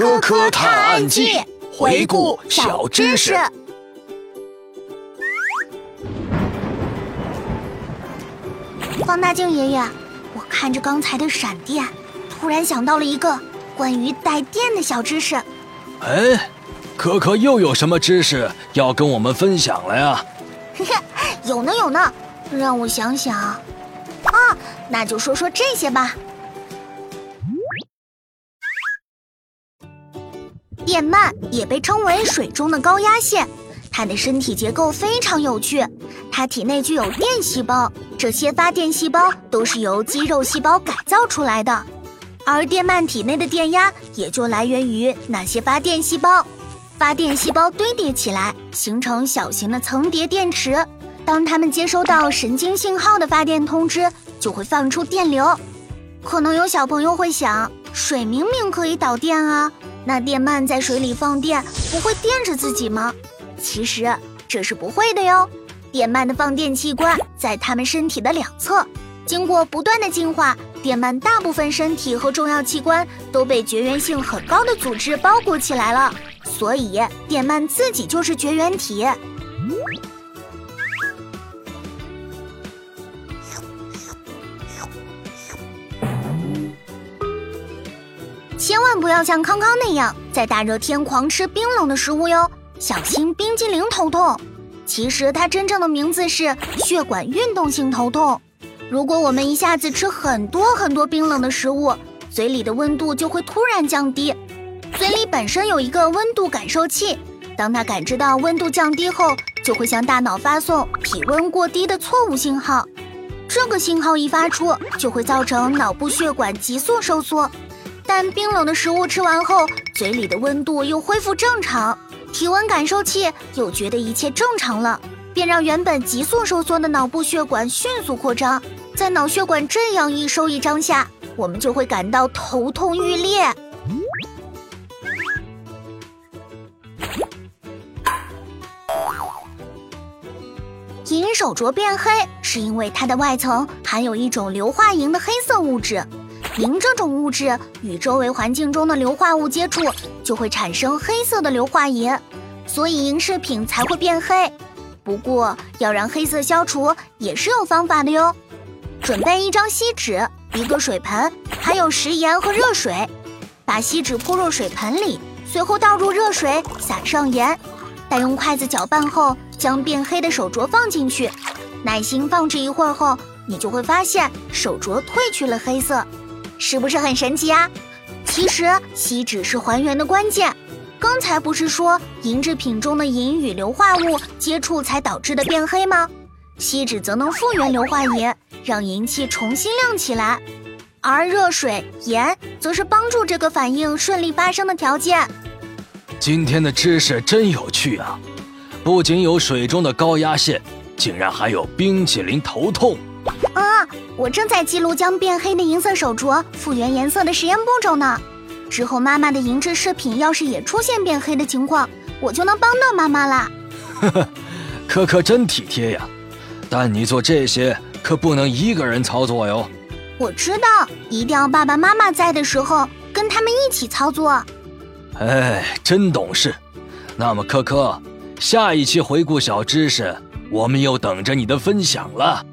科科探案记，回顾小知识。放大镜爷爷，我看着刚才的闪电，突然想到了一个关于带电的小知识。哎，可可又有什么知识要跟我们分享了呀？有呢有呢，让我想想。啊，那就说说这些吧。电鳗也被称为水中的高压线，它的身体结构非常有趣，它体内具有电细胞。这些发电细胞都是由肌肉细胞改造出来的，而电鳗体内的电压也就来源于那些发电细胞。发电细胞堆叠起来，形成小型的层叠电池。当它们接收到神经信号的发电通知，就会放出电流。可能有小朋友会想，水明明可以导电啊，那电鳗在水里放电不会电着自己吗？其实这是不会的哟。电鳗的放电器官在它们身体的两侧，经过不断的进化，电鳗大部分身体和重要器官都被绝缘性很高的组织包裹起来了，所以电鳗自己就是绝缘体。千万不要像康康那样在大热天狂吃冰冷的食物哟，小心冰激凌头痛。其实它真正的名字是血管运动性头痛。如果我们一下子吃很多很多冰冷的食物，嘴里的温度就会突然降低。嘴里本身有一个温度感受器，当它感知到温度降低后，就会向大脑发送体温过低的错误信号。这个信号一发出，就会造成脑部血管急速收缩。但冰冷的食物吃完后，嘴里的温度又恢复正常。体温感受器又觉得一切正常了，便让原本急速收缩的脑部血管迅速扩张。在脑血管这样一收一张下，我们就会感到头痛欲裂。银手镯变黑是因为它的外层含有一种硫化银的黑色物质，银这种物质与周围环境中的硫化物接触。就会产生黑色的硫化银，所以银饰品才会变黑。不过要让黑色消除也是有方法的哟。准备一张锡纸、一个水盆，还有食盐和热水。把锡纸铺入水盆里，随后倒入热水，撒上盐，待用筷子搅拌后，将变黑的手镯放进去。耐心放置一会儿后，你就会发现手镯褪去了黑色，是不是很神奇啊？其实锡纸是还原的关键。刚才不是说银制品中的银与硫化物接触才导致的变黑吗？锡纸则能复原硫化银，让银器重新亮起来。而热水、盐则是帮助这个反应顺利发生的条件。今天的知识真有趣啊！不仅有水中的高压线，竟然还有冰淇淋头痛。啊！我正在记录将变黑的银色手镯复原颜色的实验步骤呢。之后妈妈的银质饰品要是也出现变黑的情况，我就能帮到妈妈啦。呵呵，可可真体贴呀。但你做这些可不能一个人操作哟。我知道，一定要爸爸妈妈在的时候跟他们一起操作。哎，真懂事。那么，科科，下一期回顾小知识，我们又等着你的分享了。